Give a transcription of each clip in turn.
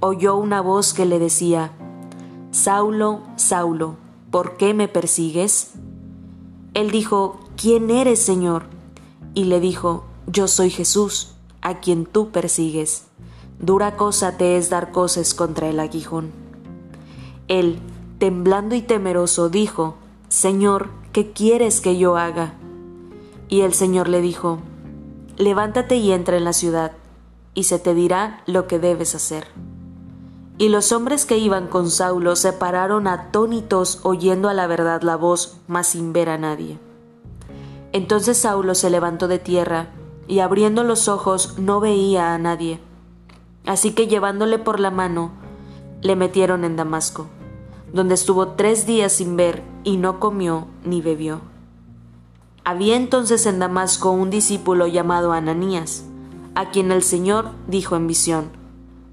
oyó una voz que le decía, Saulo, Saulo, ¿por qué me persigues? Él dijo, ¿quién eres, Señor? Y le dijo, Yo soy Jesús, a quien tú persigues. Dura cosa te es dar cosas contra el aguijón. Él, temblando y temeroso, dijo, Señor, ¿qué quieres que yo haga? Y el Señor le dijo, Levántate y entra en la ciudad, y se te dirá lo que debes hacer. Y los hombres que iban con Saulo se pararon atónitos oyendo a la verdad la voz, mas sin ver a nadie. Entonces Saulo se levantó de tierra, y abriendo los ojos no veía a nadie. Así que llevándole por la mano, le metieron en Damasco donde estuvo tres días sin ver y no comió ni bebió. Había entonces en Damasco un discípulo llamado Ananías, a quien el Señor dijo en visión,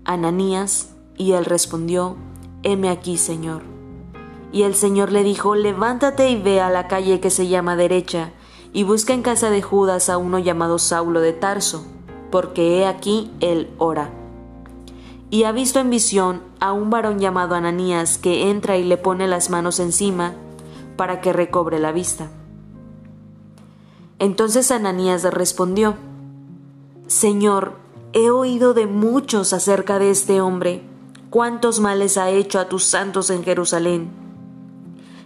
Ananías, y él respondió, Heme aquí, Señor. Y el Señor le dijo, Levántate y ve a la calle que se llama derecha, y busca en casa de Judas a uno llamado Saulo de Tarso, porque he aquí él ora y ha visto en visión a un varón llamado Ananías que entra y le pone las manos encima para que recobre la vista. Entonces Ananías respondió, Señor, he oído de muchos acerca de este hombre, cuántos males ha hecho a tus santos en Jerusalén.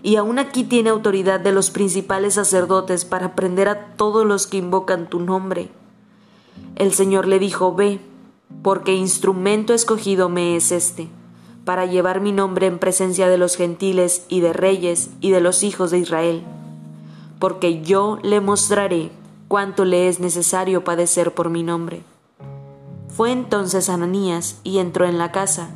Y aún aquí tiene autoridad de los principales sacerdotes para prender a todos los que invocan tu nombre. El Señor le dijo, Ve, porque instrumento escogido me es este, para llevar mi nombre en presencia de los gentiles y de reyes y de los hijos de Israel, porque yo le mostraré cuánto le es necesario padecer por mi nombre. Fue entonces Ananías y entró en la casa,